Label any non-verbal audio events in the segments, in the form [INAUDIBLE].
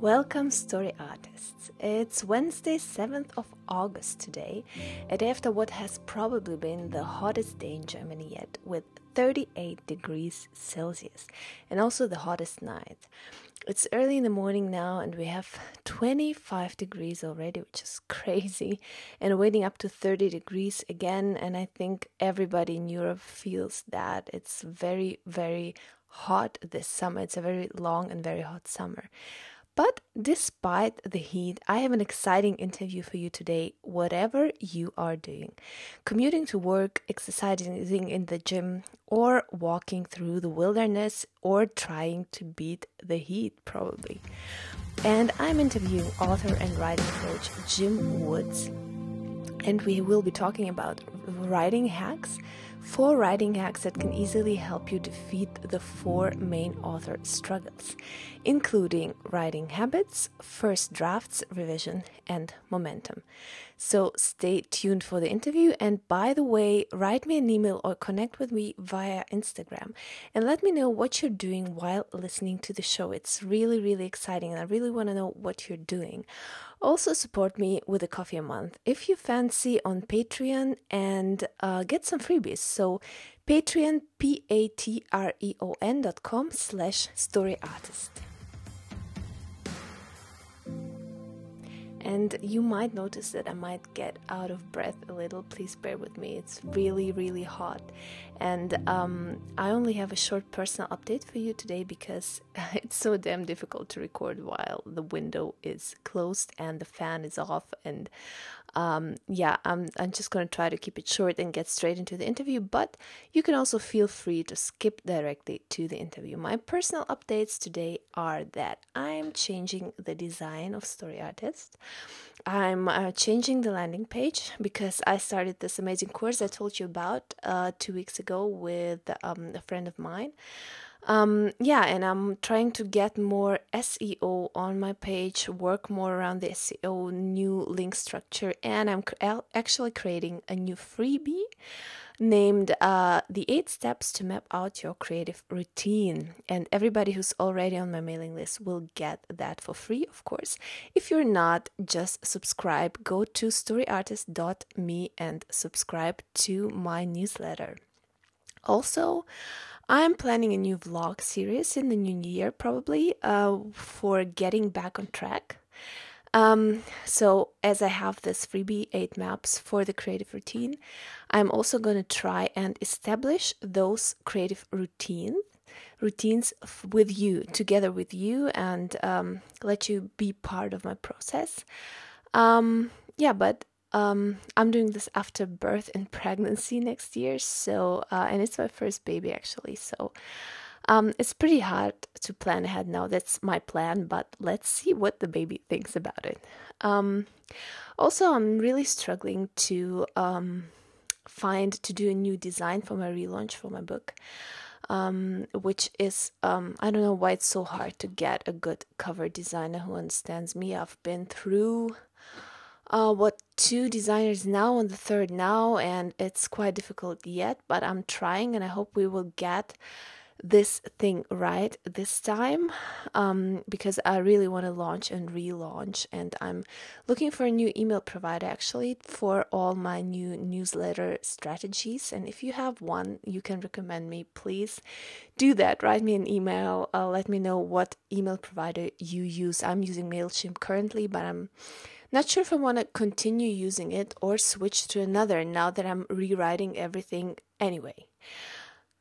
Welcome, story artists. It's Wednesday, 7th of August today, and after what has probably been the hottest day in Germany yet, with 38 degrees Celsius, and also the hottest night. It's early in the morning now, and we have 25 degrees already, which is [LAUGHS] crazy, and waiting up to 30 degrees again. And I think everybody in Europe feels that it's very, very hot this summer. It's a very long and very hot summer. But despite the heat, I have an exciting interview for you today, whatever you are doing. Commuting to work, exercising in the gym, or walking through the wilderness, or trying to beat the heat, probably. And I'm interviewing author and writing coach Jim Woods. And we will be talking about writing hacks Four writing hacks that can easily help you defeat the four main author struggles, including writing habits, first drafts, revision, and momentum. So stay tuned for the interview. And by the way, write me an email or connect with me via Instagram and let me know what you're doing while listening to the show. It's really, really exciting, and I really want to know what you're doing. Also, support me with a coffee a month if you fancy on Patreon and uh, get some freebies. So, Patreon, P A T R E O N dot com slash story artist. And you might notice that I might get out of breath a little. Please bear with me. It's really, really hot, and um, I only have a short personal update for you today because [LAUGHS] it's so damn difficult to record while the window is closed and the fan is off, and um, yeah, I'm, I'm just going to try to keep it short and get straight into the interview, but you can also feel free to skip directly to the interview. My personal updates today are that I'm changing the design of Story Artist. I'm uh, changing the landing page because I started this amazing course I told you about uh, two weeks ago with um, a friend of mine. Um, yeah, and I'm trying to get more SEO on my page, work more around the SEO, new link structure, and I'm cr- actually creating a new freebie named uh, The Eight Steps to Map Out Your Creative Routine. And everybody who's already on my mailing list will get that for free, of course. If you're not, just subscribe. Go to storyartist.me and subscribe to my newsletter. Also, I'm planning a new vlog series in the new year, probably uh, for getting back on track. Um, so, as I have this freebie eight maps for the creative routine, I'm also going to try and establish those creative routines routines with you together with you and um, let you be part of my process um, yeah but um, I'm doing this after birth and pregnancy next year, so uh, and it's my first baby actually, so um, it's pretty hard to plan ahead now. That's my plan, but let's see what the baby thinks about it. Um, also, I'm really struggling to um, find to do a new design for my relaunch for my book. Um, which is um, I don't know why it's so hard to get a good cover designer who understands me. I've been through uh, what two designers now and the third now, and it's quite difficult yet, but I'm trying, and I hope we will get this thing right this time um, because I really want to launch and relaunch. And I'm looking for a new email provider actually for all my new newsletter strategies. And if you have one you can recommend me, please do that. Write me an email, uh, let me know what email provider you use. I'm using MailChimp currently, but I'm not sure if I want to continue using it or switch to another now that I'm rewriting everything anyway.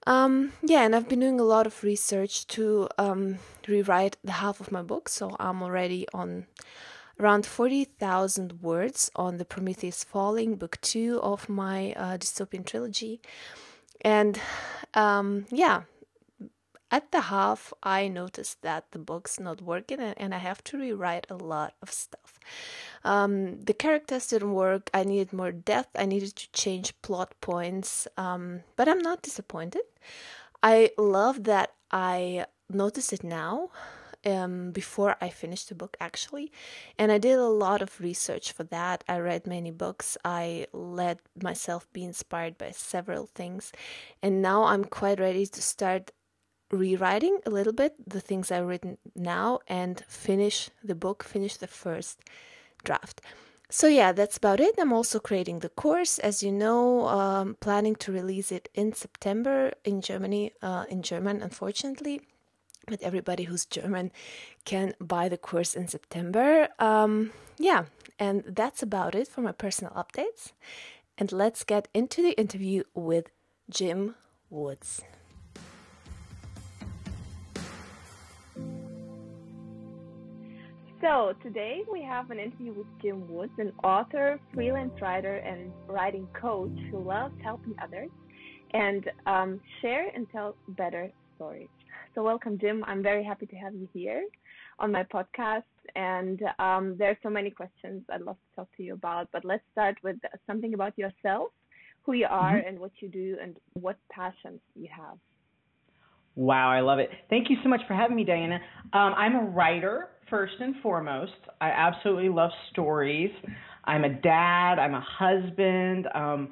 Um, yeah, and I've been doing a lot of research to um, rewrite the half of my book, so I'm already on around 40,000 words on the Prometheus Falling, book two of my uh, dystopian trilogy. And um, yeah, at the half, I noticed that the book's not working and I have to rewrite a lot of stuff. Um, the characters didn't work. I needed more depth. I needed to change plot points. Um, but I'm not disappointed. I love that I noticed it now um, before I finished the book, actually. And I did a lot of research for that. I read many books. I let myself be inspired by several things. And now I'm quite ready to start rewriting a little bit the things I've written now and finish the book, finish the first draft. So, yeah, that's about it. I'm also creating the course, as you know, um, planning to release it in September in Germany, uh, in German, unfortunately. But everybody who's German can buy the course in September. Um, yeah, and that's about it for my personal updates. And let's get into the interview with Jim Woods. So, today we have an interview with Jim Woods, an author, freelance writer, and writing coach who loves helping others and um, share and tell better stories. So, welcome, Jim. I'm very happy to have you here on my podcast. And um, there are so many questions I'd love to talk to you about. But let's start with something about yourself, who you are, mm-hmm. and what you do, and what passions you have. Wow, I love it. Thank you so much for having me, Diana. Um, I'm a writer, first and foremost. I absolutely love stories. I'm a dad, I'm a husband, um,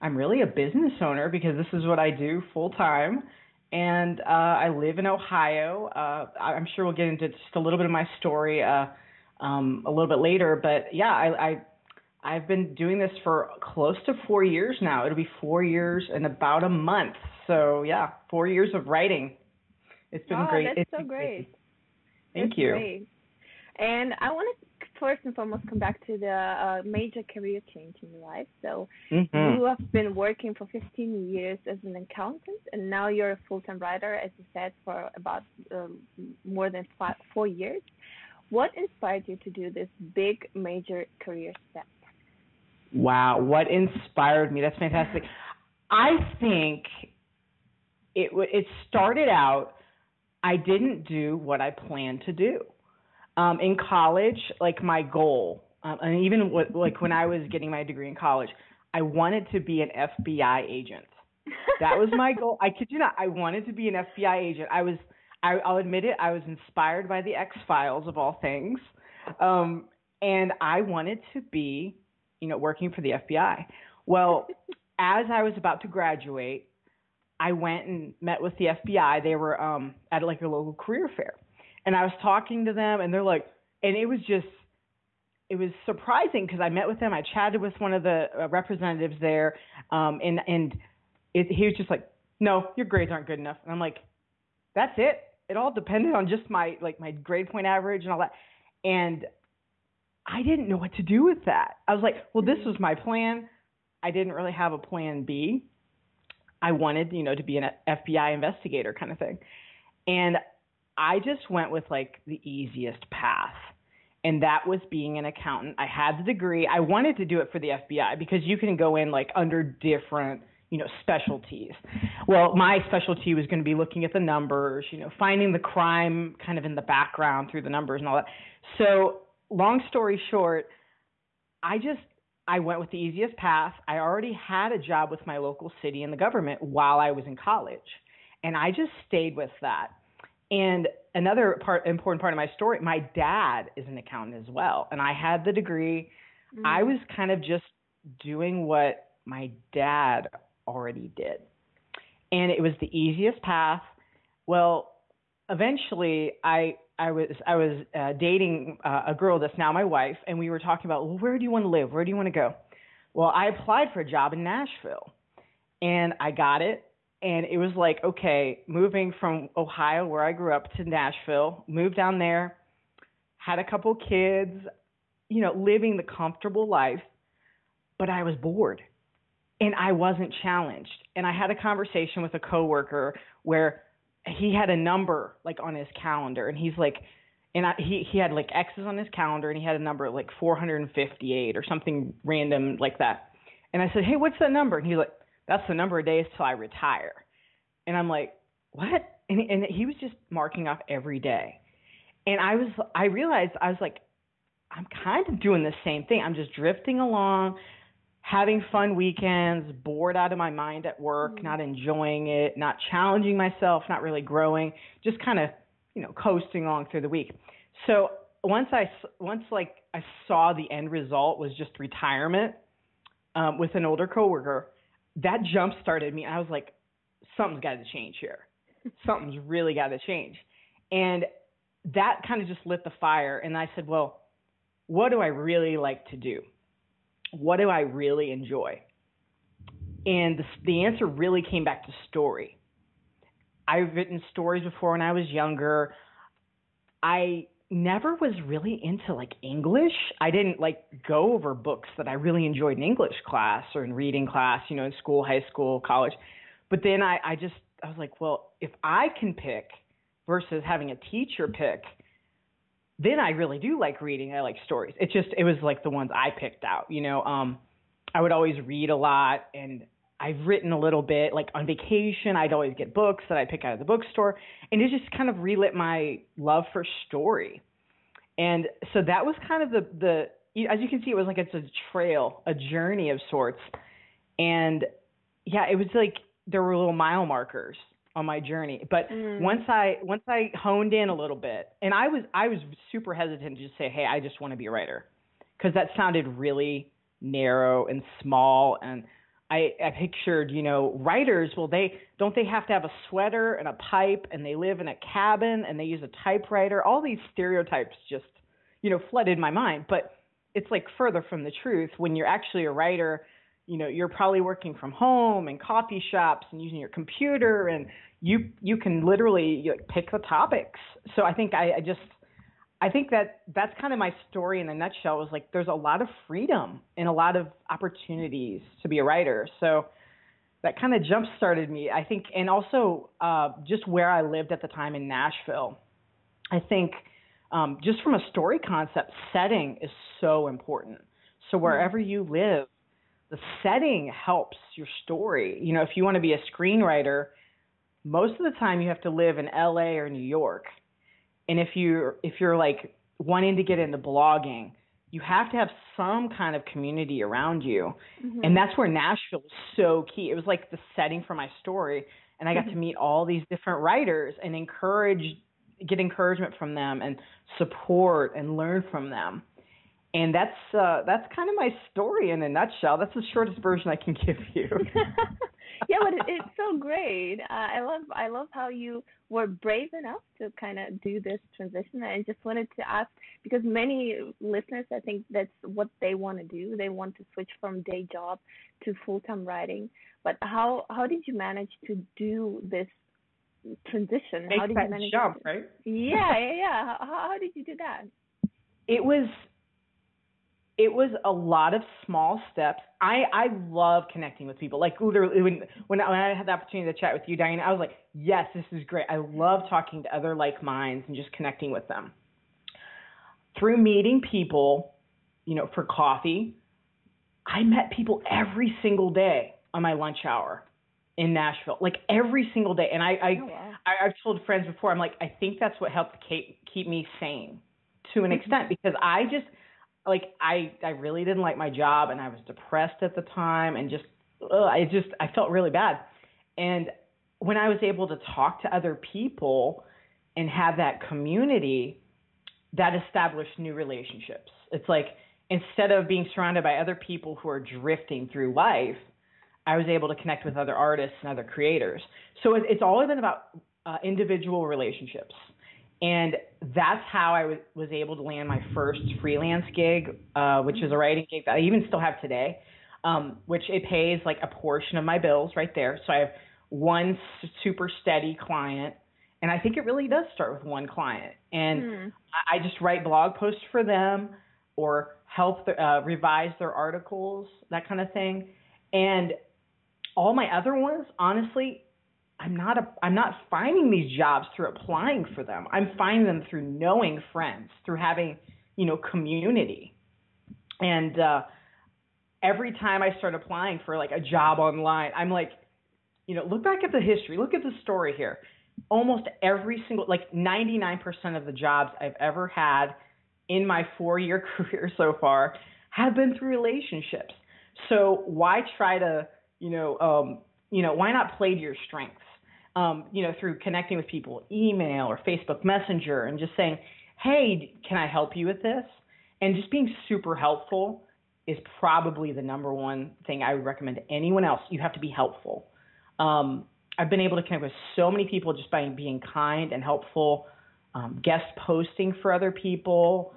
I'm really a business owner because this is what I do full time. And uh, I live in Ohio. Uh, I'm sure we'll get into just a little bit of my story uh, um, a little bit later. But yeah, I, I I've been doing this for close to four years now. It'll be four years in about a month. So yeah, four years of writing. It's been great. That's it's so great. Thank that's you. Great. And I want to first and foremost come back to the uh, major career change in your life. So mm-hmm. you have been working for 15 years as an accountant, and now you're a full-time writer, as you said, for about um, more than five, four years. What inspired you to do this big major career step? Wow, what inspired me? That's fantastic. I think it it started out. I didn't do what I planned to do. Um, in college, like my goal, um, and even what, like when I was getting my degree in college, I wanted to be an FBI agent. That was my goal. I kid you not. I wanted to be an FBI agent. I was. I, I'll admit it. I was inspired by the X Files of all things, um, and I wanted to be, you know, working for the FBI. Well, as I was about to graduate, I went and met with the FBI. They were um, at like a local career fair, and I was talking to them, and they're like, and it was just, it was surprising because I met with them. I chatted with one of the uh, representatives there, um, and and it, he was just like, no, your grades aren't good enough, and I'm like, that's it. It all depended on just my like my grade point average and all that, and I didn't know what to do with that. I was like, well, this was my plan. I didn't really have a plan B. I wanted, you know, to be an FBI investigator kind of thing. And I just went with like the easiest path. And that was being an accountant. I had the degree. I wanted to do it for the FBI because you can go in like under different, you know, specialties. Well, my specialty was going to be looking at the numbers, you know, finding the crime kind of in the background through the numbers and all that. So, long story short, I just I went with the easiest path. I already had a job with my local city and the government while I was in college. And I just stayed with that. And another part important part of my story, my dad is an accountant as well. And I had the degree. Mm-hmm. I was kind of just doing what my dad already did. And it was the easiest path. Well, eventually I I was I was uh, dating uh, a girl that's now my wife, and we were talking about well, where do you want to live? Where do you want to go? Well, I applied for a job in Nashville, and I got it. And it was like, okay, moving from Ohio, where I grew up, to Nashville, moved down there, had a couple kids, you know, living the comfortable life, but I was bored and I wasn't challenged. And I had a conversation with a coworker where he had a number like on his calendar, and he's like, and I, he he had like X's on his calendar, and he had a number like 458 or something random like that. And I said, hey, what's that number? And he's like, that's the number of days till I retire. And I'm like, what? And and he was just marking off every day. And I was I realized I was like, I'm kind of doing the same thing. I'm just drifting along, having fun weekends, bored out of my mind at work, mm-hmm. not enjoying it, not challenging myself, not really growing, just kind of, you know, coasting along through the week. So once I once like I saw the end result was just retirement um, with an older coworker, that jump started me. I was like, something's got to change here. [LAUGHS] Something's really got to change, and that kind of just lit the fire. And I said, well, what do I really like to do? What do I really enjoy? And the, the answer really came back to story. I've written stories before when I was younger. I never was really into like English. I didn't like go over books that I really enjoyed in English class or in reading class, you know, in school, high school, college. But then I, I just I was like, well, if I can pick versus having a teacher pick, then I really do like reading. I like stories. It just it was like the ones I picked out, you know. Um I would always read a lot and I've written a little bit like on vacation. I'd always get books that I'd pick out of the bookstore, and it just kind of relit my love for story. And so that was kind of the the as you can see, it was like it's a trail, a journey of sorts. And yeah, it was like there were little mile markers on my journey. But mm. once I once I honed in a little bit, and I was I was super hesitant to just say, hey, I just want to be a writer, because that sounded really narrow and small and I, I pictured, you know, writers. Well, they don't they have to have a sweater and a pipe, and they live in a cabin, and they use a typewriter. All these stereotypes just, you know, flooded my mind. But it's like further from the truth. When you're actually a writer, you know, you're probably working from home and coffee shops and using your computer, and you you can literally like, pick the topics. So I think I, I just I think that that's kind of my story in a nutshell. Was like there's a lot of freedom and a lot of opportunities to be a writer. So that kind of jump started me. I think, and also uh, just where I lived at the time in Nashville. I think um, just from a story concept, setting is so important. So hmm. wherever you live, the setting helps your story. You know, if you want to be a screenwriter, most of the time you have to live in LA or New York and if you're if you're like wanting to get into blogging, you have to have some kind of community around you. Mm-hmm. And that's where Nashville was so key. It was like the setting for my story. And I got mm-hmm. to meet all these different writers and encourage get encouragement from them and support and learn from them. And that's uh, that's kind of my story in a nutshell. That's the shortest version I can [LAUGHS] give you. [LAUGHS] yeah, but it, it's so great. Uh, I love I love how you were brave enough to kind of do this transition. I just wanted to ask because many listeners, I think that's what they want to do. They want to switch from day job to full time writing. But how how did you manage to do this transition? Make how did you manage jump, to, right? Yeah, yeah, [LAUGHS] yeah. How, how did you do that? It was it was a lot of small steps. I I love connecting with people. Like literally when when I had the opportunity to chat with you, Diana, I was like, yes, this is great. I love talking to other like minds and just connecting with them. Through meeting people, you know, for coffee, I met people every single day on my lunch hour in Nashville, like every single day. And I, I, oh, wow. I I've told friends before, I'm like, I think that's what helped keep keep me sane to an mm-hmm. extent because I just like I I really didn't like my job and I was depressed at the time and just ugh, I just I felt really bad. And when I was able to talk to other people and have that community, that established new relationships. It's like instead of being surrounded by other people who are drifting through life, I was able to connect with other artists and other creators. So it's all been about uh, individual relationships. And that's how I w- was able to land my first freelance gig, uh, which is a writing gig that I even still have today, um, which it pays like a portion of my bills right there. So I have one super steady client, and I think it really does start with one client. And mm. I, I just write blog posts for them or help the, uh, revise their articles, that kind of thing. And all my other ones, honestly, I'm not a, I'm not finding these jobs through applying for them. I'm finding them through knowing friends, through having, you know, community. And uh, every time I start applying for like a job online, I'm like, you know, look back at the history, look at the story here. Almost every single, like 99% of the jobs I've ever had in my four year [LAUGHS] career so far have been through relationships. So why try to, you know, um, you know, why not play to your strengths? Um, you know, through connecting with people, email or Facebook Messenger, and just saying, "Hey, can I help you with this?" And just being super helpful is probably the number one thing I would recommend to anyone else. You have to be helpful. Um, I've been able to connect with so many people just by being kind and helpful, um, guest posting for other people.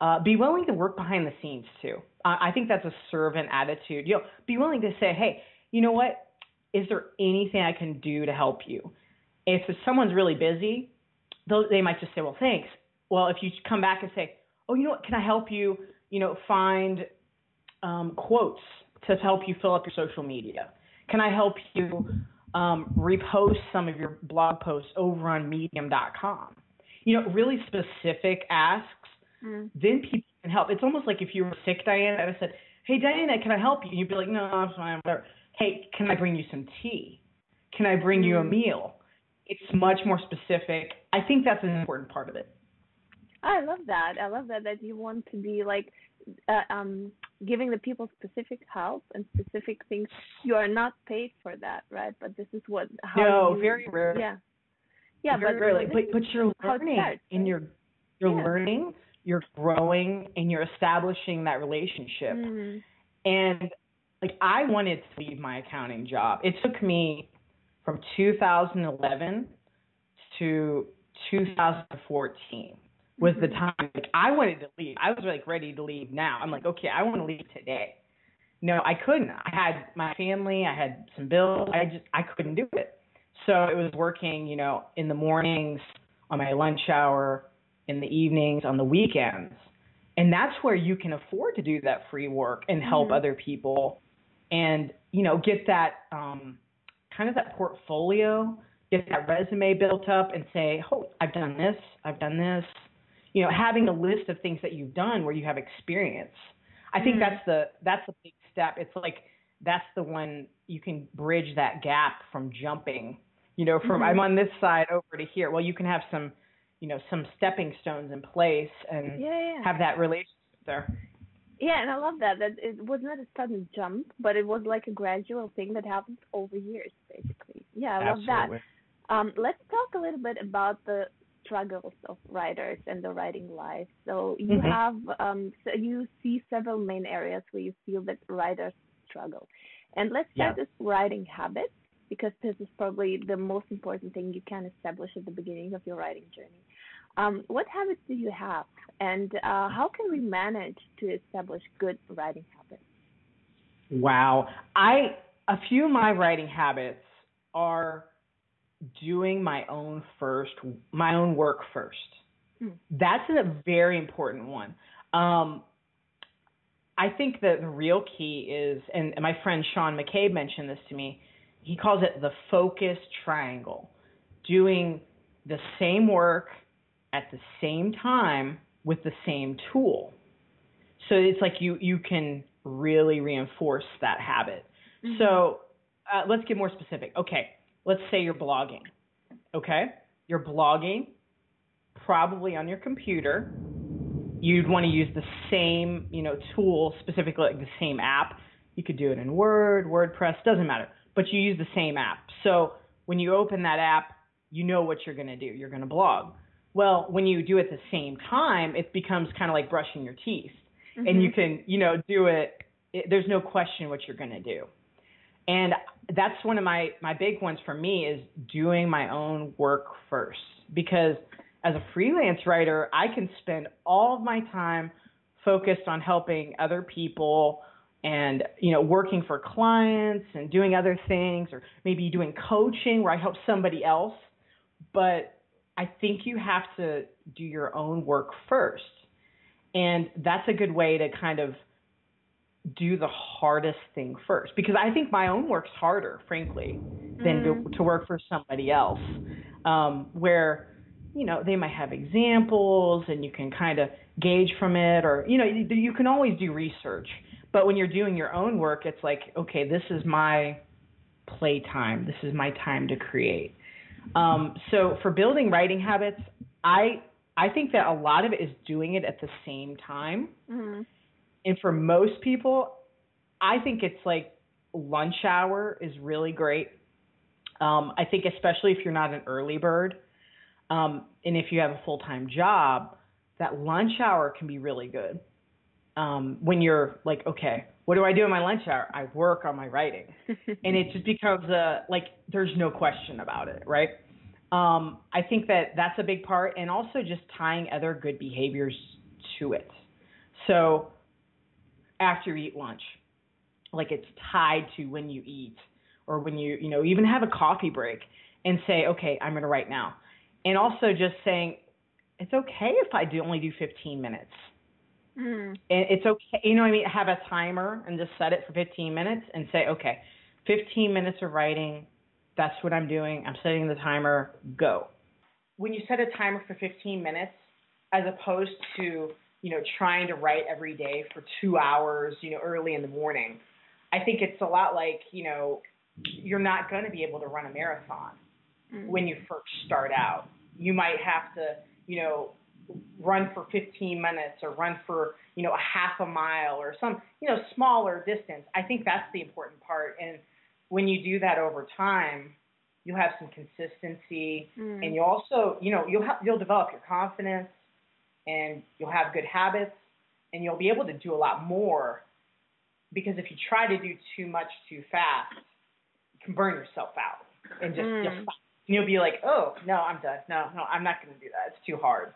Uh, be willing to work behind the scenes too. Uh, I think that's a servant attitude. You know, be willing to say, hey, you know what? Is there anything I can do to help you? If someone's really busy, they might just say, well, thanks. Well, if you come back and say, oh, you know what? Can I help you? You know, find um, quotes to help you fill up your social media. Can I help you um, repost some of your blog posts over on medium.com. You know, really specific asks, mm. then people can help. It's almost like if you were sick, Diana, and I said, Hey, Diana, can I help you? You'd be like, No, I'm fine, whatever. Hey, can I bring you some tea? Can I bring you a mm. meal? It's much more specific. I think that's an important part of it. I love that. I love that that you want to be like uh, um, giving the people specific help and specific things. You are not paid for that, right? But this is what how no, you, very rare. Yeah, yeah, very but rarely. But but you're learning, starts, and you're you're yeah. learning, you're growing, and you're establishing that relationship. Mm-hmm. And like I wanted to leave my accounting job. It took me from 2011 to 2014 was the time like I wanted to leave. I was like ready to leave now. I'm like, okay, I want to leave today. No, I couldn't. I had my family, I had some bills. I just I couldn't do it. So it was working, you know, in the mornings, on my lunch hour, in the evenings, on the weekends. And that's where you can afford to do that free work and help mm-hmm. other people and, you know, get that um kind of that portfolio, get that resume built up and say, "Oh, I've done this, I've done this." you know, having a list of things that you've done where you have experience. I think mm-hmm. that's the that's the big step. It's like that's the one you can bridge that gap from jumping, you know, from mm-hmm. I'm on this side over to here. Well, you can have some, you know, some stepping stones in place and yeah, yeah. have that relationship there. Yeah, and I love that. That it was not a sudden jump, but it was like a gradual thing that happened over years, basically. Yeah, I Absolutely. love that. Um, let's talk a little bit about the struggles of writers and the writing life. So you mm-hmm. have um, so you see several main areas where you feel that writers struggle. And let's start yeah. with writing habits because this is probably the most important thing you can establish at the beginning of your writing journey. Um, what habits do you have, and uh, how can we manage to establish good writing habits? Wow, I a few of my writing habits are doing my own first, my own work first. Mm. That's a very important one. Um, I think that the real key is, and my friend Sean McCabe mentioned this to me. He calls it the focus triangle, doing the same work at the same time with the same tool. So it's like you you can really reinforce that habit. Mm-hmm. So uh, let's get more specific. Okay, let's say you're blogging. Okay? You're blogging probably on your computer. You'd want to use the same, you know, tool, specifically like the same app. You could do it in Word, WordPress, doesn't matter. But you use the same app. So when you open that app, you know what you're going to do. You're going to blog. Well, when you do it at the same time, it becomes kind of like brushing your teeth. Mm-hmm. And you can, you know, do it, it there's no question what you're going to do. And that's one of my my big ones for me is doing my own work first because as a freelance writer, I can spend all of my time focused on helping other people and you know working for clients and doing other things or maybe doing coaching where I help somebody else but I think you have to do your own work first and that's a good way to kind of do the hardest thing first because I think my own work's harder, frankly, than mm. to, to, work for somebody else. Um, where you know they might have examples and you can kind of gauge from it, or you know you, you can always do research. But when you're doing your own work, it's like okay, this is my playtime. This is my time to create. Um, so for building writing habits, I I think that a lot of it is doing it at the same time. Mm-hmm. And for most people, I think it's like lunch hour is really great. Um, I think especially if you're not an early bird, um, and if you have a full time job, that lunch hour can be really good. Um, when you're like, okay, what do I do in my lunch hour? I work on my writing, [LAUGHS] and it just becomes a like there's no question about it, right? Um, I think that that's a big part, and also just tying other good behaviors to it. So after you eat lunch, like it's tied to when you eat, or when you you know even have a coffee break, and say, okay, I'm going to write now, and also just saying it's okay if I do only do 15 minutes. Mm. And it's okay, you know what I mean? Have a timer and just set it for 15 minutes and say, okay, 15 minutes of writing, that's what I'm doing. I'm setting the timer, go. When you set a timer for 15 minutes, as opposed to, you know, trying to write every day for two hours, you know, early in the morning, I think it's a lot like, you know, you're not going to be able to run a marathon Mm. when you first start out. You might have to, you know, run for 15 minutes or run for, you know, a half a mile or some, you know, smaller distance. I think that's the important part. And when you do that over time, you'll have some consistency Mm. and you'll also, you know, you'll have, you'll develop your confidence and you'll have good habits and you'll be able to do a lot more because if you try to do too much too fast, you can burn yourself out and just, Mm. just. You'll be like, oh, no, I'm done. No, no, I'm not going to do that. It's too hard.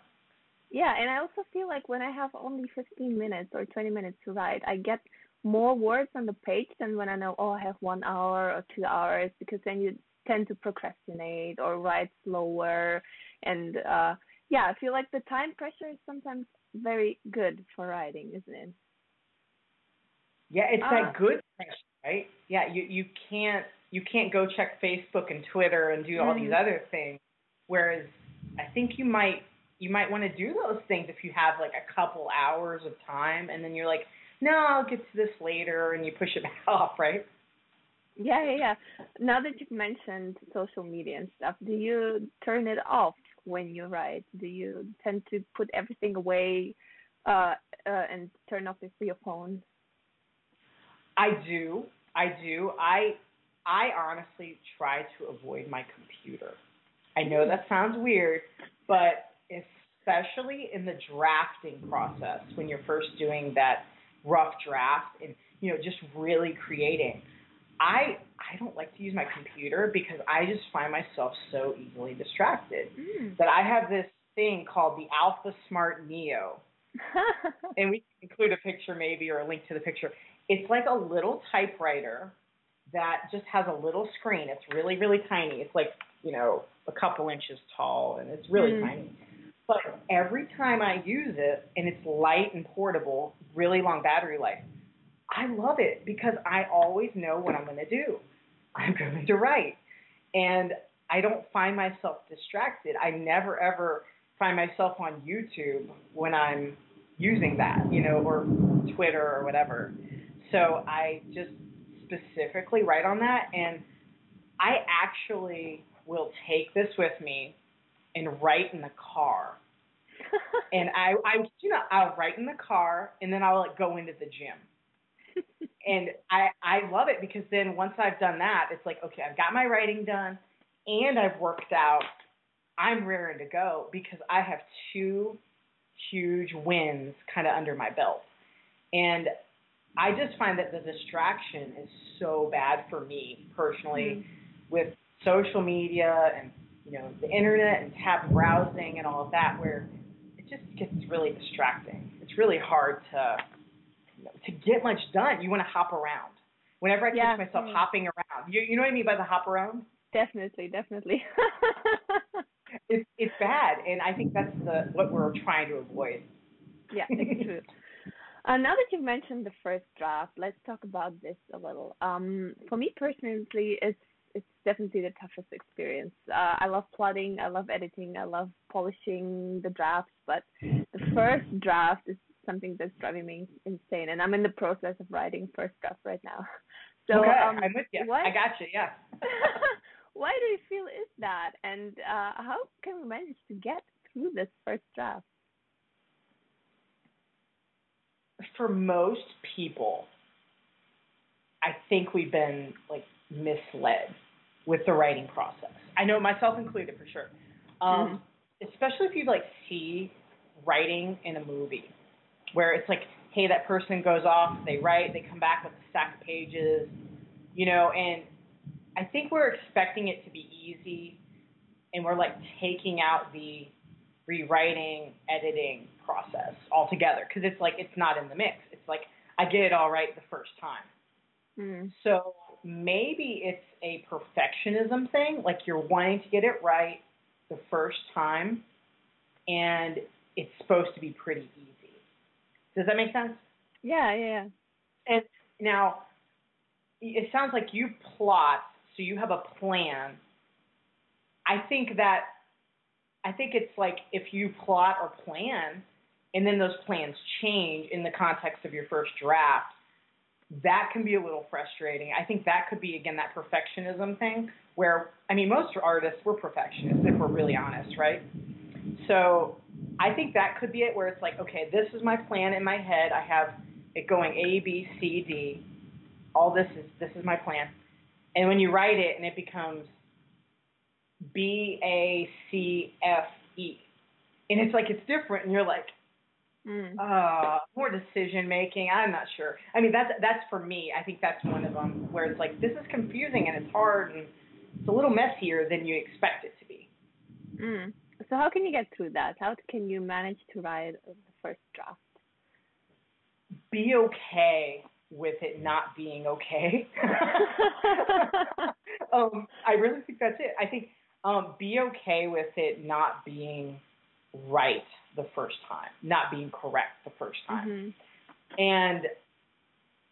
Yeah, and I also feel like when I have only 15 minutes or 20 minutes to write, I get more words on the page than when I know, oh, I have one hour or two hours, because then you tend to procrastinate or write slower. And uh, yeah, I feel like the time pressure is sometimes very good for writing, isn't it? Yeah, it's Ah. that good pressure, right? Yeah, you you can't you can't go check Facebook and Twitter and do all these Mhm. other things. Whereas I think you might you might want to do those things if you have like a couple hours of time and then you're like, no, I'll get to this later and you push it [LAUGHS] off, right? Yeah, yeah, yeah. Now that you've mentioned social media and stuff, do you turn it off when you write? Do you tend to put everything away uh, uh, and turn off your your phone? I do. I do. I I honestly try to avoid my computer. I know that sounds weird, but especially in the drafting process when you're first doing that rough draft and you know just really creating. I I don't like to use my computer because I just find myself so easily distracted Mm. that I have this thing called the Alpha Smart Neo [LAUGHS] and we can include a picture maybe or a link to the picture. It's like a little typewriter that just has a little screen. It's really, really tiny. It's like, you know, a couple inches tall and it's really Mm. tiny. But every time I use it and it's light and portable, really long battery life, I love it because I always know what I'm going to do. [LAUGHS] I'm going to write. And I don't find myself distracted. I never ever find myself on YouTube when I'm using that, you know, or Twitter or whatever. So I just specifically write on that and I actually will take this with me and write in the car. [LAUGHS] And I I you know, I'll write in the car and then I'll like go into the gym. [LAUGHS] and I I love it because then once I've done that, it's like okay, I've got my writing done and I've worked out. I'm raring to go because I have two huge wins kind of under my belt. And I just find that the distraction is so bad for me personally mm-hmm. with social media and you know the internet and tab browsing and all of that where it just gets really distracting. It's really hard to you know, to get much done. You want to hop around. Whenever I Yeah, catch myself same. hopping around, you you know what I mean by the hop around? definitely, definitely. [LAUGHS] It's it's bad, and I think that's the what we're trying to avoid. yeah, it's [LAUGHS] true. Uh, now that you've mentioned the first draft, let's talk about this a little. Um, for me personally, it's it's definitely the toughest experience. Uh, I love plotting, I love editing, I love polishing the drafts, but the first draft is something that's driving me insane, and I'm in the process of writing first draft right now. [LAUGHS] So okay, um, I'm with you. what- I got you. Yeah. [LAUGHS] why do you feel is that, and uh, how can we manage to get through this first draft? For most people, I think we've been like misled with the writing process. I know myself included for sure. Um, mm-hmm. Especially if you like see writing in a movie where it's like, hey, that person goes off, they write, they come back with a stack of pages, you know, and I think we're expecting it to be easy and we're like taking out the rewriting, editing process altogether because it's like it's not in the mix. It's like I get it all right the first time. Mm. So maybe it's a perfectionism thing, like you're wanting to get it right the first time, and it's supposed to be pretty easy. Does that make sense? Yeah, yeah. And now it sounds like you plot, so you have a plan. I think that I think it's like if you plot or plan and then those plans change in the context of your first draft, that can be a little frustrating. I think that could be again that perfectionism thing where I mean most artists we're perfectionists if we're really honest, right? So I think that could be it where it's like, okay, this is my plan in my head. I have it going A, B, C, D. All this is this is my plan. And when you write it and it becomes B A C F E. And it's like it's different and you're like, Mm. Uh, more decision making. I'm not sure. I mean, that's that's for me. I think that's one of them where it's like this is confusing and it's hard and it's a little messier than you expect it to be. Mm. So how can you get through that? How can you manage to write the first draft? Be okay with it not being okay. [LAUGHS] um, I really think that's it. I think um, be okay with it not being right the first time, not being correct the first time. Mm-hmm. And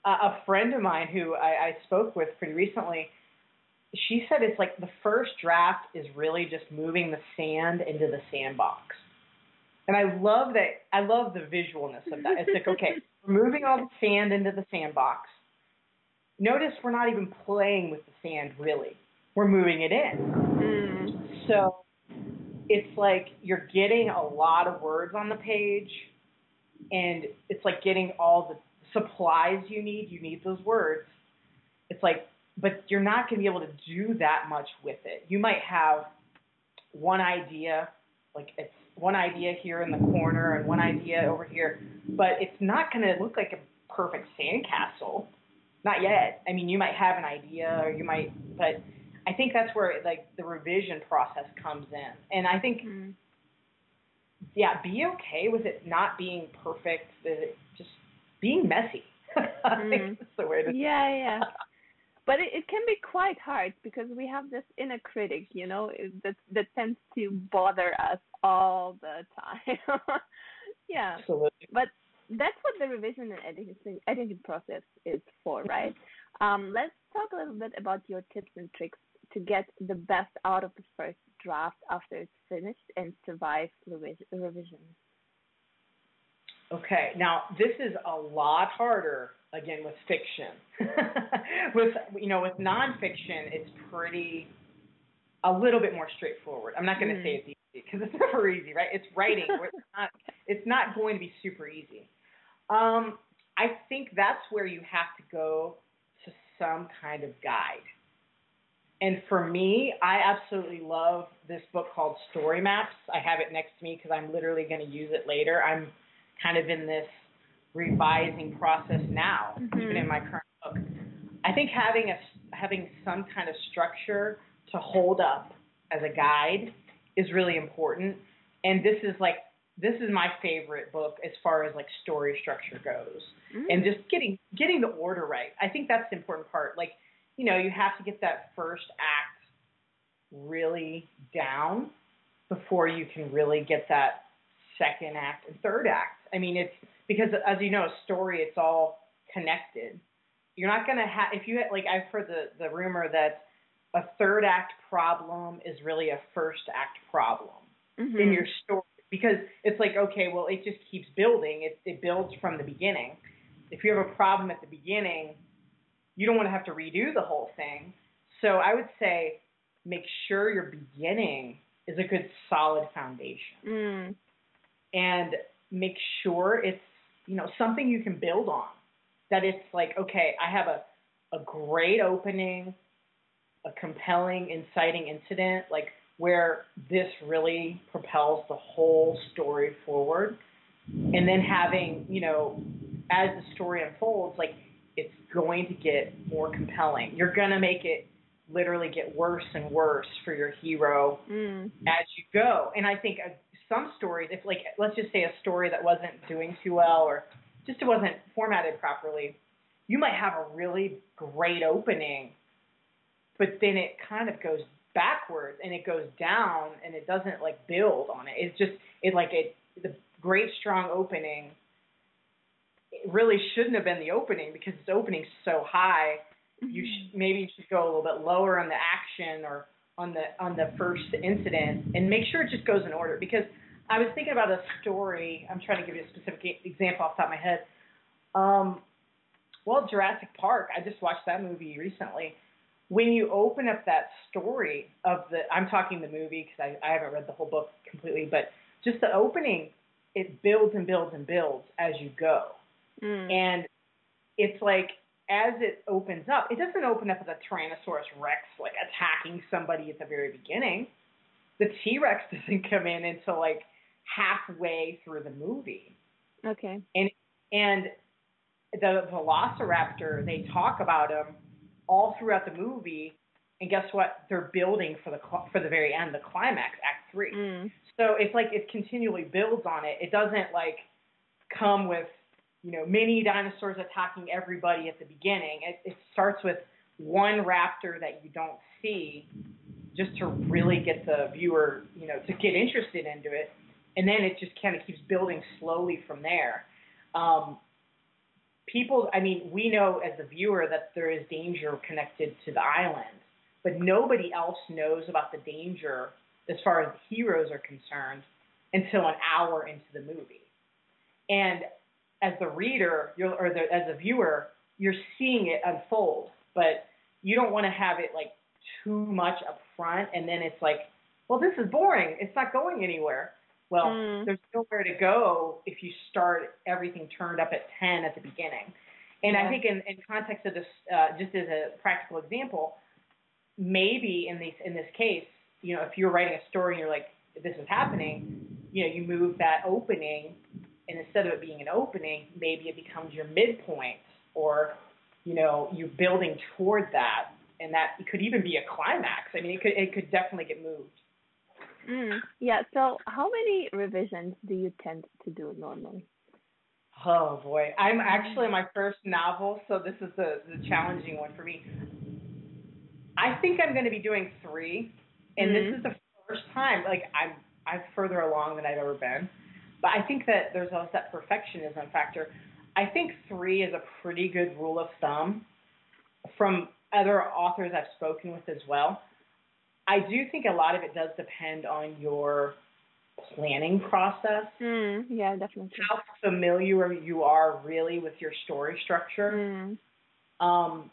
a, a friend of mine who I, I spoke with pretty recently, she said it's like the first draft is really just moving the sand into the sandbox. And I love that. I love the visualness of that. It's like, okay, [LAUGHS] we're moving all the sand into the sandbox. Notice we're not even playing with the sand really. We're moving it in. Mm. So it's like you're getting a lot of words on the page and it's like getting all the supplies you need. You need those words. It's like, but you're not going to be able to do that much with it. You might have one idea, like it's one idea here in the corner and one idea over here, but it's not going to look like a perfect sandcastle. Not yet. I mean, you might have an idea or you might, but I think that's where like the revision process comes in, and I think, mm-hmm. yeah, be okay with it not being perfect, just being messy. [LAUGHS] I think mm-hmm. that's the way to. Yeah, yeah. But it, it can be quite hard because we have this inner critic, you know, that that tends to bother us all the time. [LAUGHS] yeah. Absolutely. But that's what the revision and editing editing process is for, right? Um, let's talk a little bit about your tips and tricks to get the best out of the first draft after it's finished and survive revision. Okay, now this is a lot harder again with fiction. [LAUGHS] with you know with nonfiction, it's pretty a little bit more straightforward. I'm not going to mm. say it's easy because it's [LAUGHS] never easy, right? It's writing. it's not it's not going to be super easy. Um, I think that's where you have to go to some kind of guide. And for me, I absolutely love this book called Story Maps. I have it next to me because I'm literally going to use it later. I'm kind of in this revising process now, mm-hmm. even in my current book. I think having a having some kind of structure to hold up as a guide is really important. And this is like this is my favorite book as far as like story structure goes, mm-hmm. and just getting getting the order right. I think that's the important part. Like you know, you have to get that first act really down before you can really get that second act and third act. I mean, it's because as you know, a story it's all connected. You're not gonna have if you like I've heard the the rumor that a third act problem is really a first act problem mm-hmm. in your story because it's like okay, well it just keeps building. It it builds from the beginning. If you have a problem at the beginning, you don't want to have to redo the whole thing. So I would say make sure your beginning is a good solid foundation. Mm. And make sure it's, you know, something you can build on. That it's like, okay, I have a, a great opening, a compelling, inciting incident, like where this really propels the whole story forward. And then having, you know, as the story unfolds, like it's going to get more compelling. You're going to make it literally get worse and worse for your hero Mm. as you go. And I think some stories, if like let's just say a story that wasn't doing too well or just it wasn't formatted properly, you might have a really great opening, but then it kind of goes backwards and it goes down and it doesn't like build on it. It's just it like it the great strong opening. It really shouldn't have been the opening because its opening's so high you sh- maybe you should go a little bit lower on the action or on the on the first incident and make sure it just goes in order because I was thinking about a story. I'm trying to give you a specific example off the top of my head. Um, well, Jurassic Park. I just watched that movie recently. When you open up that story of the, I'm talking the movie because I, I haven't read the whole book completely, but just the opening, it builds and builds and builds as you go. Mm. And it's like as it opens up, it doesn't open up as a Tyrannosaurus Rex like attacking somebody at the very beginning. The T Rex [LAUGHS] doesn't come in until like halfway through the movie. Okay. And and the Velociraptor, they talk about him all throughout the movie. And guess what? They're building for the for the very end, the climax, Act Three. Mm. So it's like it continually builds on it. It doesn't like come with you know many dinosaurs attacking everybody at the beginning. It, it starts with one raptor that you don't see, just to really get the viewer you know to get interested into it, and then it just kind of keeps building slowly from there. Um, people, I mean, we know as the viewer that there is danger connected to the island, but nobody else knows about the danger as far as the heroes are concerned until an hour into the movie. And as the reader, you're, or the, as a viewer, you're seeing it unfold, but you don't want to have it like too much up front, and then it's like, well, this is boring. It's not going anywhere. Well, Mm. there's nowhere to go if you start everything turned up at 10 at the beginning. And I think in, in context of this, uh, just as a practical example, maybe in this in this case, you know, if you're writing a story and you're like, this is happening, you know, you move that opening, and instead of it being an opening, maybe it becomes your midpoint, or you know, you're building toward that, and that it could even be a climax. I mean, it could it could definitely get moved. Mm. Yeah. So, how many revisions do you tend to do normally? Oh boy, I'm actually my first novel, so this is the the challenging one for me. I think I'm going to be doing three, and Mhm. this is the first time. Like I'm I'm further along than I've ever been, but I think that there's also that perfectionism factor. I think three is a pretty good rule of thumb from other authors I've spoken with as well. I do think a lot of it does depend on your planning process Mm. Yeah, definitely. how familiar you are really with your story structure. Mm. Um,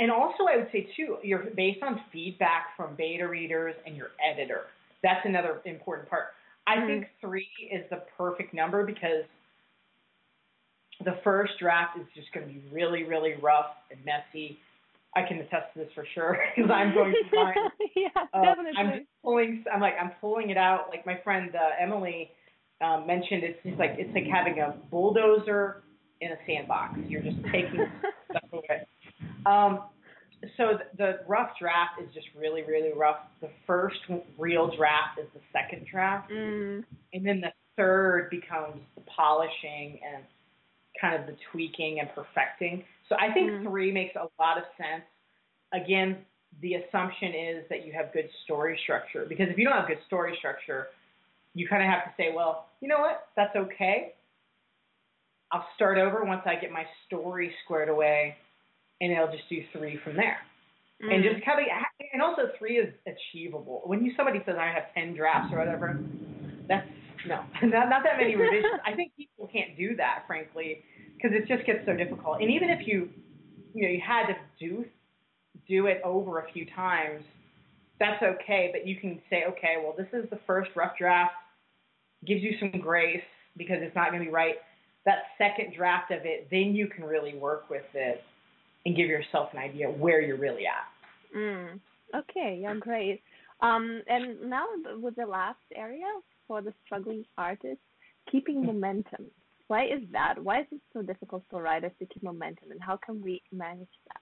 and also, I would say too, you're based on feedback from beta readers and your editor. That's another important part. I Mhm. think three is the perfect number because the first draft is just going to be really, really rough and messy. I can attest to this for sure [LAUGHS] because I'm going mine. [LAUGHS] yeah, Uh, definitely. I'm just pulling. I'm like I'm pulling it out. Like my friend uh, Emily um, mentioned, it's just like it's like having a bulldozer in a sandbox. You're just taking [LAUGHS] stuff away. Um, so the rough draft is just really, really rough. The first real draft is the second draft, mm. and then the third becomes the polishing and kind of the tweaking and perfecting. So I think Mm. three makes a lot of sense. Again, the assumption is that you have good story structure because if you don't have good story structure, you kind of have to say, well, you know what? That's okay. I'll start over once I get my story squared away, and I'll just do three from there. Mm. And just kind of, and also three is achievable. When you somebody says I have ten drafts or whatever, that's no, [LAUGHS] not not that many [LAUGHS] revisions. I think people can't do that, frankly, because it just gets so difficult. And even if you, you know, you had to do do it over a few times, that's okay. But you can say, okay, well, this is the first rough draft, gives you some grace because it's not going to be right. That second draft of it, then you can really work with it and give yourself an idea where you're really at. Mm. Okay, yeah, great. Um, and now with the last area for the struggling artist, keeping mm. momentum. Why is that? Why is it so difficult for writers to keep momentum, and how can we manage that?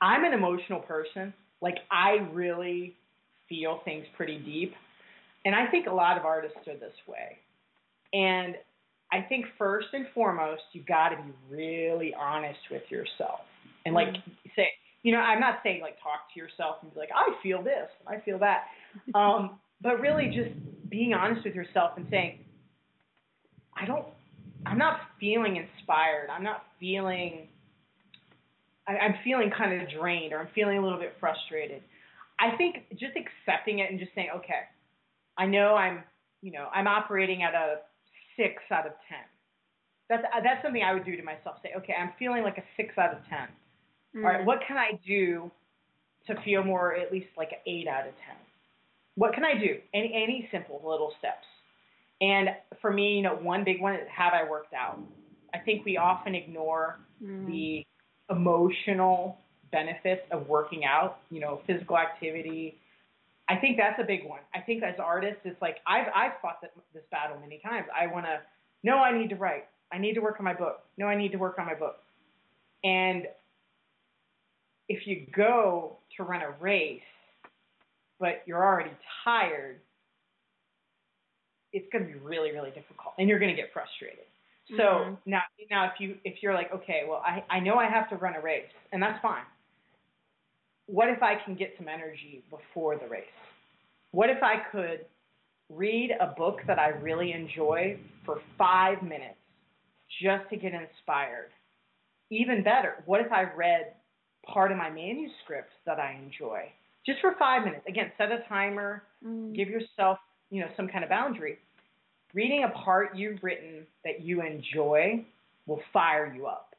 I'm an emotional person. Like I really feel things pretty deep, and I think a lot of artists are this way. And I think first and foremost, you got to be really honest with yourself, and like mm-hmm. say, you know, I'm not saying like talk to yourself and be like, I feel this, I feel that, [LAUGHS] um, but really just being honest with yourself and saying, I don't, I'm not feeling inspired. I'm not feeling, I, I'm feeling kind of drained or I'm feeling a little bit frustrated. I think just accepting it and just saying, okay, I know I'm, you know, I'm operating at a six out of ten. That's that's something I would do to myself. Say, okay, I'm feeling like a six out of 10 mm. All right, mm. what can I do to feel more at least like an eight out of ten? What can I do? Any any simple little steps. And for me, you know, one big one is have I worked out? I think we often ignore mm. the emotional benefits of working out, you know, physical activity. I think that's a big one. I think as artists, it's like I've I've fought this battle many times. I want to no, I need to write. I need to work on my book. No, I need to work on my book. And if you go to run a race, but you're already tired, it's going to be really, really difficult, and you're going to get frustrated. So mm-hmm. now, now if you if you're like, okay, well, I I know I have to run a race, and that's fine. What if I can get some energy before the race? What if I could read a book that I really enjoy for five minutes just to get inspired? Even better, what if I read part of my manuscript that I enjoy just for five minutes? Again, set a timer, mm. give yourself you know some kind of boundary. Reading a part you've written that you enjoy will fire you up.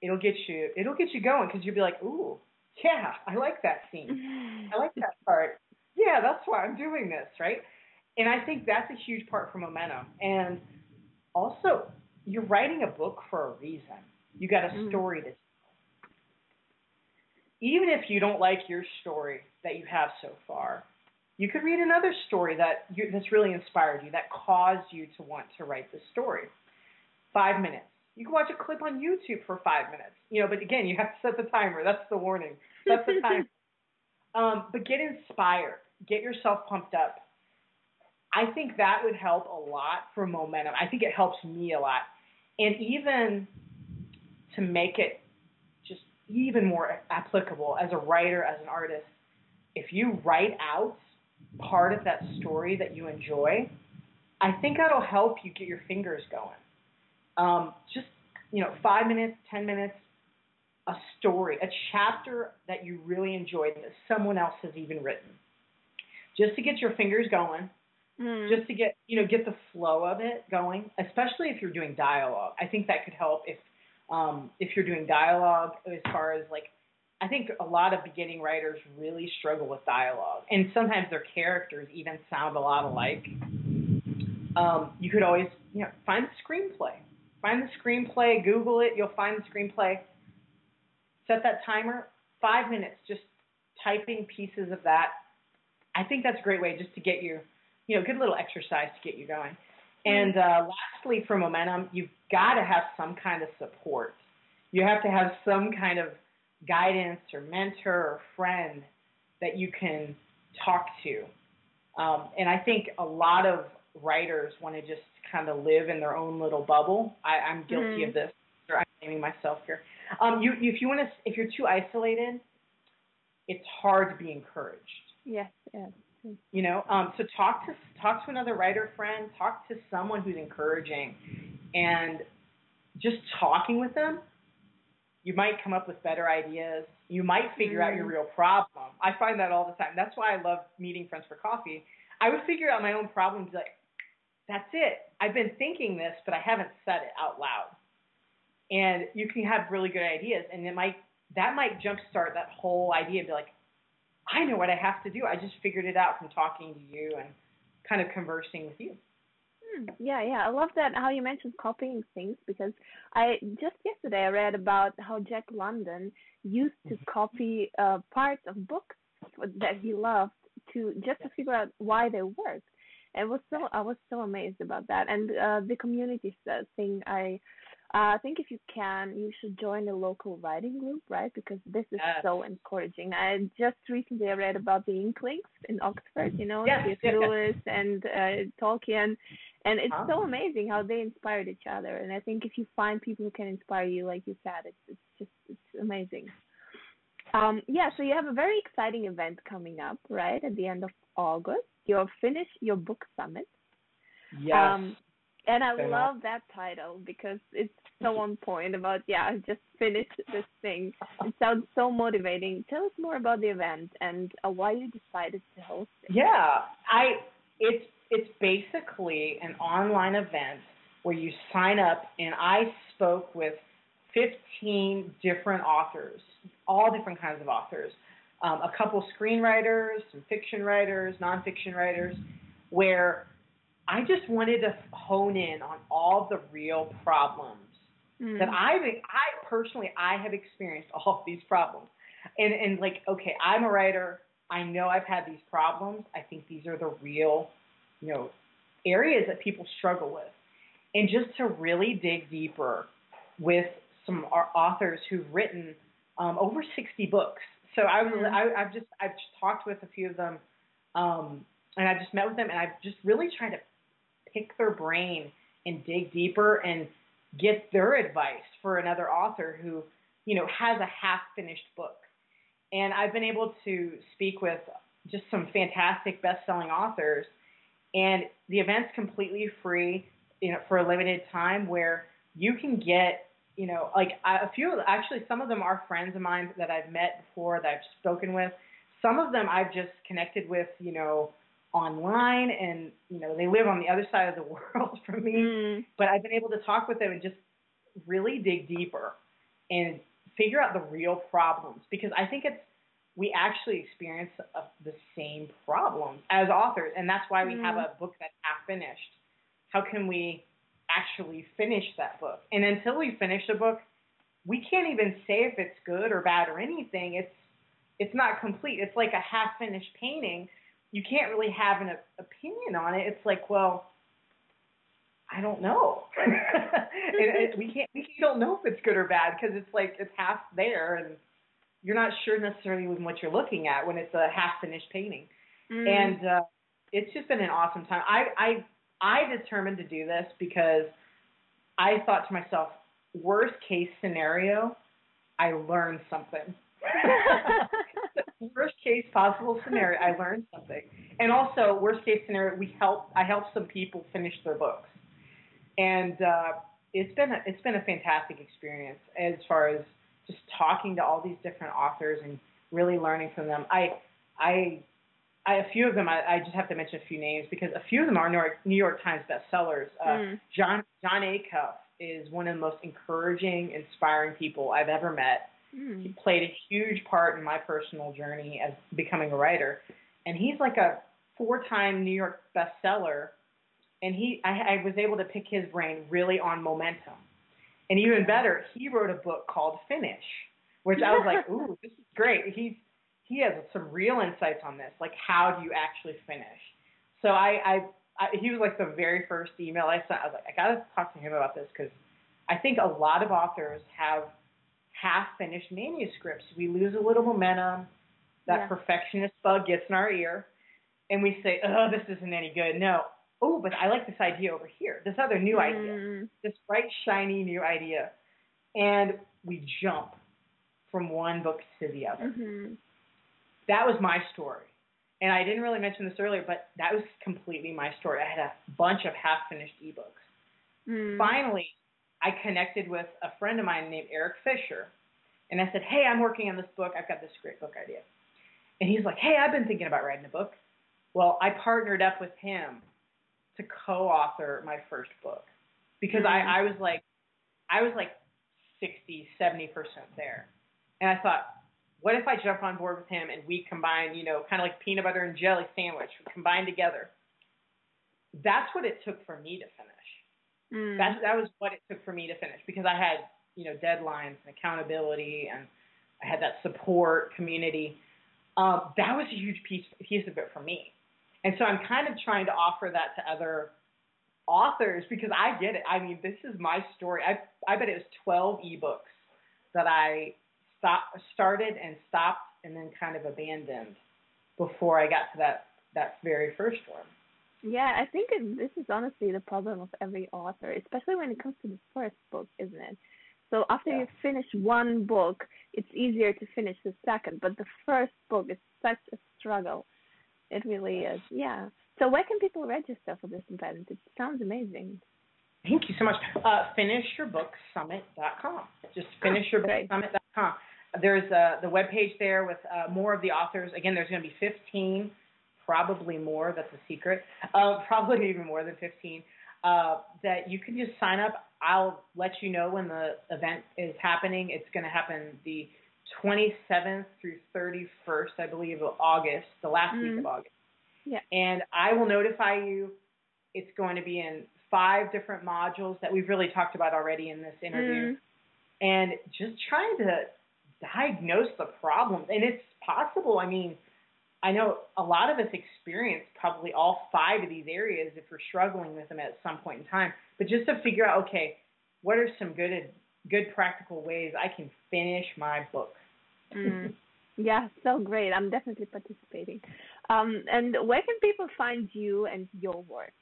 It'll get you it'll get you going because you'll be like, ooh, yeah, I like that scene. I like that part. Yeah, that's why I'm doing this, right? And I think that's a huge part for momentum. And also, you're writing a book for a reason. You got a mm. story to tell. Even if you don't like your story that you have so far, you could read another story that you, that's really inspired you, that caused you to want to write the story. Five minutes. You can watch a clip on YouTube for five minutes. You know, but again, you have to set the timer. That's the warning. Set the timer. [LAUGHS] um, but get inspired. Get yourself pumped up. I think that would help a lot for momentum. I think it helps me a lot. And even to make it just even more applicable as a writer, as an artist, if you write out part of that story that you enjoy, I think that'll help you get your fingers going. Um, just you know, five minutes, ten minutes, a story, a chapter that you really enjoyed that someone else has even written, just to get your fingers going, mm. just to get you know get the flow of it going. Especially if you're doing dialogue, I think that could help if um, if you're doing dialogue as far as like I think a lot of beginning writers really struggle with dialogue, and sometimes their characters even sound a lot alike. Um, you could always, you know, find a screenplay. Find the screenplay, Google it, you'll find the screenplay. Set that timer, five minutes, just typing pieces of that. I think that's a great way just to get you, you know, a good little exercise to get you going. And uh, lastly, for momentum, you've got to have some kind of support. You have to have some kind of guidance or mentor or friend that you can talk to. Um, and I think a lot of writers want to just kind of live in their own little bubble. I, I'm guilty mm-hmm. of this. Or I'm naming myself here. Um, you, if you want to, if you're too isolated, it's hard to be encouraged. Yes, yes. You know, um, so talk to talk to another writer friend, talk to someone who's encouraging, and just talking with them you might come up with better ideas. You might figure mm. out your mm. real problem. I find that all the time. That's why I love meeting friends for coffee. I would figure out my own problems like, that's it. I've been thinking this, but I haven't said it out loud. And you can have really good ideas, and it might that might jumpstart that whole idea. Be like, I know what I have to do. I just figured it out from talking to you and kind of conversing with you. Hmm, yeah, yeah. I love that how you mentioned copying things because I just yesterday I read about how Jack London used to mm-hmm. copy uh, parts of books that he loved to just to figure out why they worked. It was so I was so amazed about that and uh, the community thing I uh, I think if you can, you should join a local writing group, right? Because this is yes. so encouraging. I just recently I read about the Inklings in Oxford, you know, yes, yes, Lewis and uh, Tolkien, and it's so ah. amazing how they inspired each other. And I think if you find people who can inspire you, like you said, it's it's just it's amazing. Um, yeah, so you have a very exciting event coming up, right, at the end of August. You'll finish your book summit. Yes. Um, and I love that title because it's so on point about yeah, I just finished this thing. It sounds so motivating. Tell us more about the event and uh, why you decided to host it. Yeah, I it's it's basically an online event where you sign up and I spoke with 15 different authors, all different kinds of authors. Um, a couple screenwriters, some fiction writers, nonfiction writers, where I just wanted to hone in on all the real problems mm. that I I personally I have experienced [LAUGHS] all of these problems. And and like okay, I'm a writer. I know I've had these problems. I think these are the real, you know, areas that people struggle with. And just to really dig deeper with some authors who've written um, over 60 books. So I was, mm. I, I've just, I've just talked with a few of them, um, and I've just met with them, and I've just really tried to pick their brain and dig deeper and get their advice for another author who, you know, has a half finished book. And I've been able to speak with just some fantastic best selling authors. And the event's completely free, you know, for a limited time where you can get, you know, like a few, actually, some of them are friends of mine that I've met before, that I've spoken with. Some of them I've just connected with, you know, online and you know they live on the other side of the [LAUGHS] world from me mm. but i've been able to talk with them and just really dig deeper and figure out the real problems because i think it's we actually experience a, the same problems as authors and that's why we mm. have a book that's half finished how can we actually finish that book and until we finish a book we can't even say if it's good or bad or anything it's it's not complete it's like a half finished painting you can't really have an opinion on it. It's like, well, I don't know. [LAUGHS] and, and we can't we don't know if it's good or bad because it's like it's half there and you're not sure necessarily even what you're looking at when it's a half finished painting. Mm. And uh, it's just been an awesome time. I I I determined to do this because I thought to myself, worst case scenario, I learned something. [LAUGHS] worst case possible scenario, I learned something. And also, worst case scenario, we help. I helped some people finish their books, and uh, it's been a, it's been a fantastic experience as far as just talking to all these different authors and really learning from them. I I I, a few of them, I, I just have to mention a few names because a few of them are New York, New York Times bestsellers. Uh, mm. Jon Jon Acuff is one of the most encouraging, inspiring people I've ever met. Mm. He played a huge part in my personal journey as becoming a writer, and he's like a four-time New York bestseller. And he, I, I was able to pick his brain really on momentum, and even better, he wrote a book called Finish, which I was like, [LAUGHS] ooh, this is great. He's he has some real insights on this, like how do you actually finish. So I, I, I he was like the very first email I sent. I was like, I gotta talk to him about this because I think a lot of authors have half finished manuscripts. We lose a little momentum. That yeah. perfectionist bug gets in our ear, and we say, "Oh, this isn't any good." No. Oh, but I like this idea over here. This other new mm. idea. This bright, shiny new idea, and we jump from one book to the other. Mm-hmm. That was my story. And I didn't really mention this earlier, but that was completely my story. I had a bunch of half finished ebooks. Mm. Finally, I connected with a friend of mine named Eric Fisher. And I said, Hey, I'm working on this book. I've got this great book idea. And he's like, Hey, I've been thinking about writing a book. Well, I partnered up with him to co author my first book because mm-hmm. I, I was like, I was like 60, 70% there. And I thought, what if I jump on board with him and we combine, you know, kind of like peanut butter and jelly sandwich, we combine together. That's what it took for me to finish. Mm. That that was what it took for me to finish because I had, you know, deadlines and accountability and I had that support community. Um, that was a huge piece piece of it for me. And so I'm kind of trying to offer that to other authors because I get it. I mean, this is my story. I I bet it was 12 ebooks that I stopped, started and stopped and then kind of abandoned before I got to that that very first one. Yeah, I think this is honestly the problem of every author, especially when it comes to the first book, isn't it? So after yeah. you finish one book, it's easier to finish the second, but the first book is such a struggle. It really is. Yeah. So where can people register for this event? It sounds amazing. Thank you so much. Uh, finishyourbooksummit.com. Just finishyourbooksummit.com. There's uh, the webpage there with uh, more of the authors. Again, there's going to be 15, probably more. That's a secret. Uh, probably [LAUGHS] even more than 15. Uh, that you can just sign up. I'll let you know when the event is happening. It's going to happen the 27th through 31st, I believe, of August, the last mm-hmm. week of August. Yeah. And I will notify you. It's going to be in five different modules that we've really talked about already in this interview. Mm. And just trying to diagnose the problems. And it's possible. I mean, I know a lot of us experience probably all five of these areas if we're struggling with them at some point in time. But just to figure out, okay, what are some good good practical ways I can finish my book? Mm. [LAUGHS] Yeah, so great. I'm definitely participating. Um, and where can people find you and your work?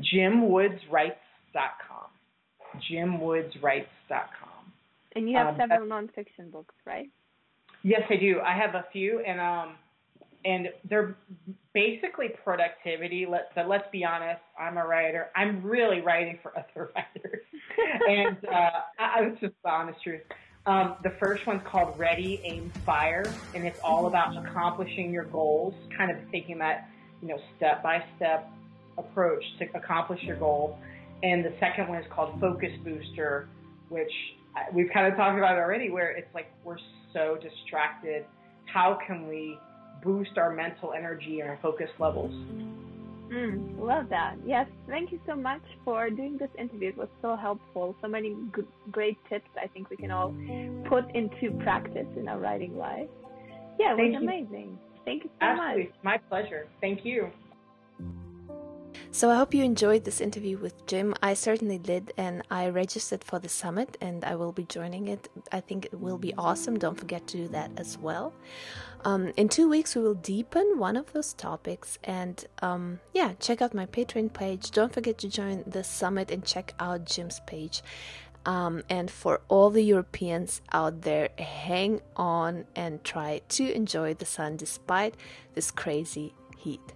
JimWoodsWrites.com. JimWoodsWrites.com. And you have um, several nonfiction books, right? Yes, I do. I have a few, and um, and they're basically productivity. Let, but let's be honest, I'm a writer. I'm really writing for [LAUGHS] other writers, [LAUGHS] and uh, I, I just the honest truth. Um, the first one's called Ready, Aim, Fire, and it's all about accomplishing your goals, kind of taking that, you know, step by step approach to accomplish your goal. And the second one is called Focus Booster, which we've kind of talked about it already, where it's like we're so distracted. How can we boost our mental energy and our focus levels? Mm, love that. Yes, thank you so much for doing this interview. It was so helpful. So many good, great tips I think we can all put into practice in our writing life. Yeah, it was amazing. Thank you so Absolutely. much. My pleasure. Thank you. So I hope you enjoyed this interview with Jim. I certainly did, and I registered for the summit, and I will be joining it. I think it will be awesome. Don't forget to do that as well. Um, in two weeks, we will deepen one of those topics, and um, yeah, check out my Patreon page. Don't forget to join the summit and check out Jim's page. Um, and for all the Europeans out there, hang on and try to enjoy the sun despite this crazy heat.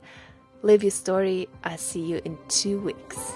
Live your story. I see you in two weeks.